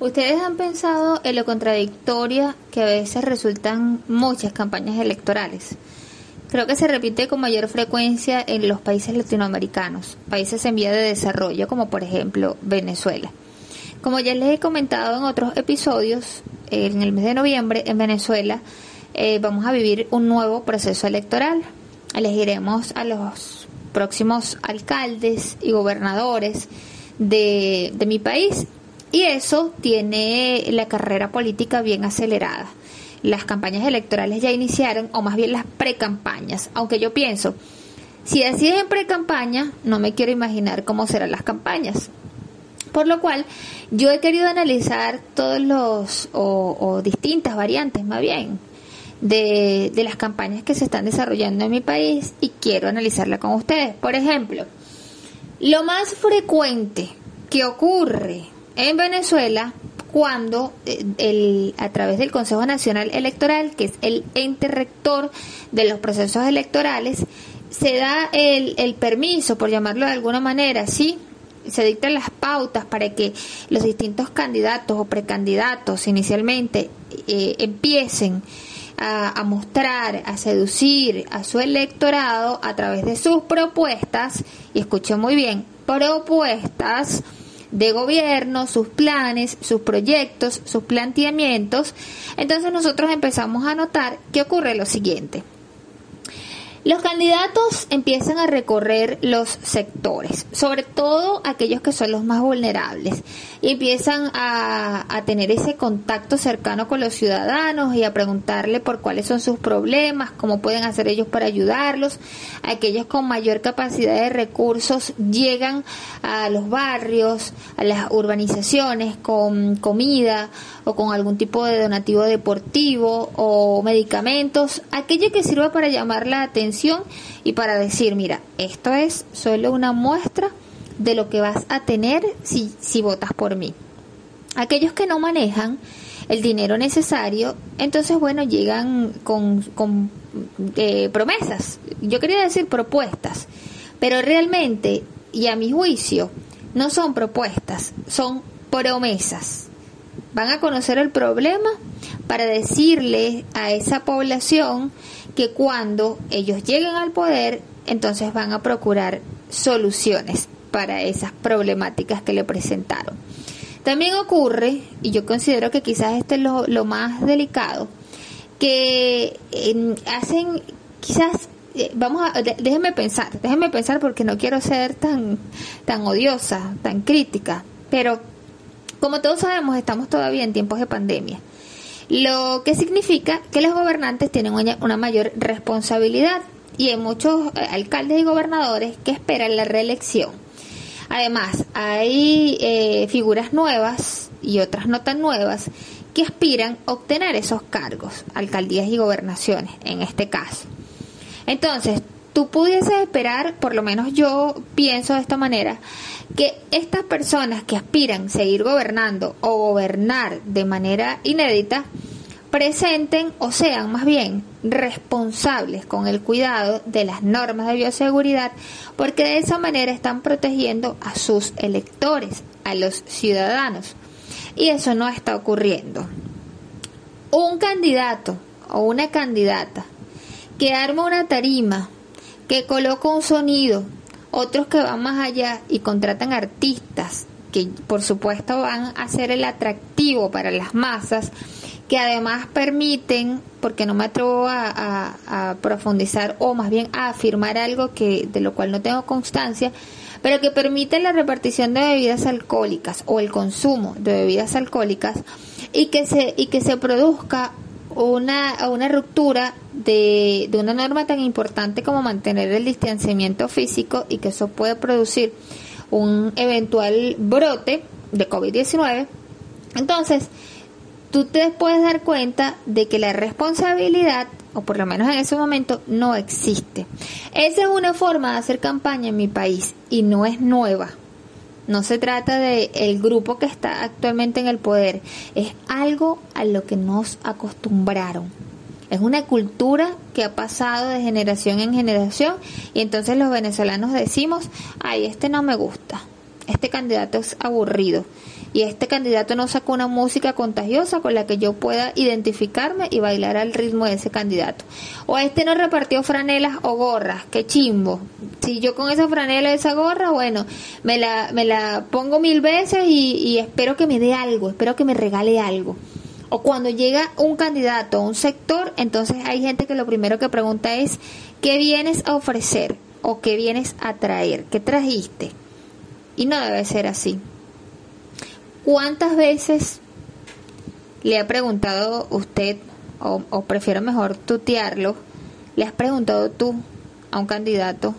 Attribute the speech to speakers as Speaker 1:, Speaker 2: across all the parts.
Speaker 1: ¿Ustedes han pensado en lo contradictoria que a veces resultan muchas campañas electorales? Creo que se repite con mayor frecuencia en los países latinoamericanos, países en vía de desarrollo como por ejemplo Venezuela. Como ya les he comentado en otros episodios, en el mes de noviembre en Venezuela eh, vamos a vivir un nuevo proceso electoral. Elegiremos a los próximos alcaldes y gobernadores de, de mi país y eso tiene la carrera política bien acelerada. Las campañas electorales ya iniciaron, o más bien las precampañas, aunque yo pienso, si así es en precampaña, no me quiero imaginar cómo serán las campañas. Por lo cual, yo he querido analizar todos los, o, distintas variantes más bien, de, las campañas que se están desarrollando en mi país y quiero analizarla con ustedes. Por ejemplo, lo más frecuente que ocurre en Venezuela cuando eh, el, a través del Consejo Nacional Electoral, que es el ente rector de los procesos electorales, se da el, el permiso, por llamarlo de alguna manera, ¿sí? se dictan las pautas para que los distintos candidatos o precandidatos inicialmente eh, empiecen a, a, mostrar, a seducir a su electorado a través de sus propuestas, y escucho muy bien, propuestas de gobierno, sus planes, sus proyectos, sus planteamientos, entonces nosotros empezamos a notar que ocurre lo siguiente. Los candidatos empiezan a recorrer los sectores, sobre todo aquellos que son los más vulnerables, empiezan a, tener ese contacto cercano con los ciudadanos y a preguntarle por cuáles son sus problemas, cómo pueden hacer ellos para ayudarlos. Aquellos con mayor capacidad de recursos llegan a los barrios, a las urbanizaciones con comida o con algún tipo de donativo deportivo o medicamentos, aquello que sirva para llamar la atención y para decir, mira, esto es solo una muestra de lo que vas a tener si, si votas por mí. Aquellos que no manejan el dinero necesario, entonces bueno, llegan con, eh, promesas, yo quería decir propuestas, pero realmente, y a mi juicio, no son propuestas, son promesas. Van a conocer el problema para decirle a esa población que cuando ellos lleguen al poder, entonces van a procurar soluciones para esas problemáticas que le presentaron. También ocurre, y yo considero que quizás este es lo, más delicado, que hacen quizás eh, vamos a déjenme pensar, déjenme pensar porque no quiero ser tan tan odiosa, tan crítica, pero como todos sabemos, estamos todavía en tiempos de pandemia. Lo que significa que los gobernantes tienen una mayor responsabilidad y hay muchos eh, alcaldes y gobernadores que esperan la reelección. Además, hay eh, figuras nuevas y otras no tan nuevas que aspiran a obtener esos cargos, alcaldías y gobernaciones en este caso. Entonces, tú pudieses esperar, por lo menos yo pienso de esta manera, que estas personas que aspiran a seguir gobernando o gobernar de manera inédita, presenten o sean más bien responsables con el cuidado de las normas de bioseguridad, porque de esa manera están protegiendo a sus electores, a los ciudadanos. Y eso no está ocurriendo. Un candidato o una candidata que arma una tarima, que coloca un sonido, otros que van más allá y contratan artistas que por supuesto van a ser el atractivo para las masas, que además permiten, porque no me atrevo a, profundizar o más bien a afirmar algo que de lo cual no tengo constancia, pero que permiten la repartición de bebidas alcohólicas o el consumo de bebidas alcohólicas y que se y que se produzca una, una ruptura de, de una norma tan importante como mantener el distanciamiento físico y que eso puede producir un eventual brote de COVID-19. Entonces, tú te puedes dar cuenta de que la responsabilidad, o por lo menos en ese momento, no existe. Esa es una forma de hacer campaña en mi país y no es nueva. No se trata de el grupo que está actualmente en el poder, es algo a lo que nos acostumbraron. Es una cultura que ha pasado de generación en generación y entonces los venezolanos decimos, ay, este no me gusta, este candidato es aburrido, y este candidato no sacó una música contagiosa con la que yo pueda identificarme y bailar al ritmo de ese candidato. O este no repartió franelas o gorras, qué chimbo. Si yo con esa franela esa gorra, bueno, me la, me la pongo mil veces y, y espero que me dé algo, espero que me regale algo. O cuando llega un candidato a un sector, entonces hay gente que lo primero que pregunta es, ¿qué vienes a ofrecer? ¿O qué vienes a traer? ¿Qué trajiste? Y no debe ser así. ¿Cuántas veces le ha preguntado usted, o, prefiero mejor tutearlo, le has preguntado tú a un candidato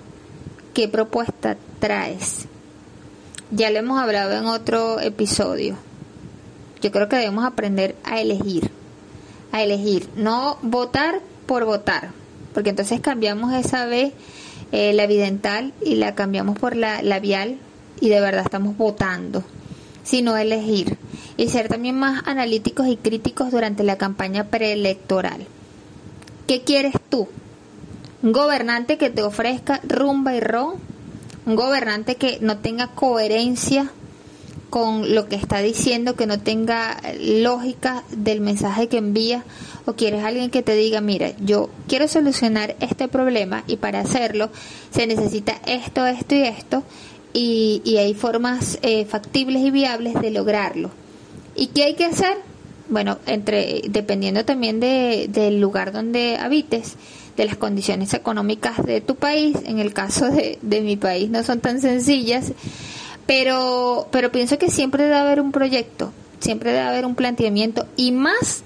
Speaker 1: qué propuesta traes? Ya lo hemos hablado en otro episodio. Yo creo que debemos aprender a elegir, a elegir, no votar por votar, porque entonces cambiamos esa vez eh, la vidental y la cambiamos por la labial y de verdad estamos votando sino elegir y ser también más analíticos y críticos durante la campaña preelectoral. ¿Qué quieres tú? Un gobernante que te ofrezca rumba y ron, un gobernante que no tenga coherencia con lo que está diciendo, que no tenga lógica del mensaje que envía, o quieres alguien que te diga, mira, yo quiero solucionar este problema y para hacerlo se necesita esto, esto y esto, y, hay formas eh, factibles y viables de lograrlo. ¿Y qué hay que hacer? Bueno, entre dependiendo también de, del lugar donde habites, de las condiciones económicas de tu país, en el caso de, de mi país no son tan sencillas, pero, pero pienso que siempre debe haber un proyecto, siempre debe haber un planteamiento y más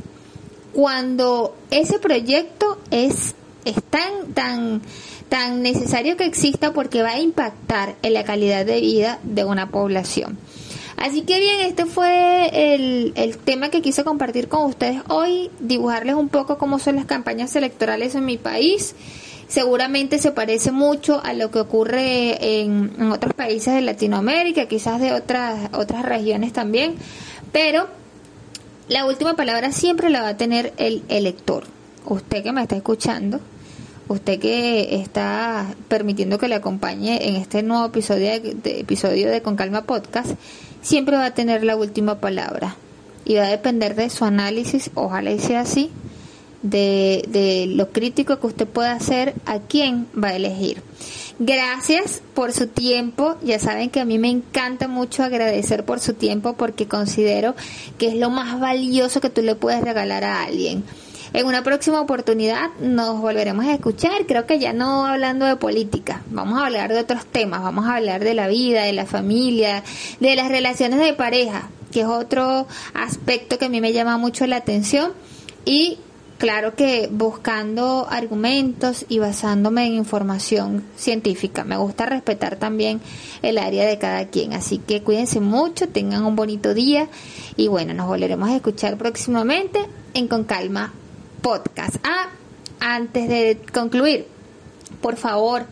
Speaker 1: cuando ese proyecto es, es tan, tan tan necesario que exista porque va a impactar en la calidad de vida de una población. Así que bien, este fue el, el, tema que quise compartir con ustedes hoy, dibujarles un poco cómo son las campañas electorales en mi país. Seguramente se parece mucho a lo que ocurre en, en otros países de Latinoamérica, quizás de otras, otras regiones también, pero la última palabra siempre la va a tener el elector. Usted que me está escuchando, usted que está permitiendo que le acompañe en este nuevo episodio de, episodio de Con Calma Podcast, siempre va a tener la última palabra y va a depender de su análisis, ojalá y sea así, de, de lo crítico que usted pueda hacer, a quién va a elegir. Gracias por su tiempo. Ya saben que a mí me encanta mucho agradecer por su tiempo porque considero que es lo más valioso que tú le puedes regalar a alguien. En una próxima oportunidad nos volveremos a escuchar, creo que ya no hablando de política, vamos a hablar de otros temas, vamos a hablar de la vida, de la familia, de las relaciones de pareja, que es otro aspecto que a mí me llama mucho la atención y claro que buscando argumentos y basándome en información científica. Me gusta respetar también el área de cada quien. Así que cuídense mucho, tengan un bonito día y bueno, nos volveremos a escuchar próximamente en Con Calma podcast. Ah, antes de concluir, por favor,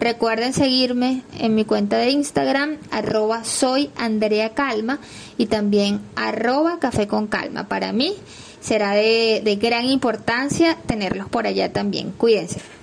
Speaker 1: recuerden seguirme en mi cuenta de Instagram, arroba soy Andrea Calma y también arroba café con calma. Para mí será de, de gran importancia tenerlos por allá también. Cuídense.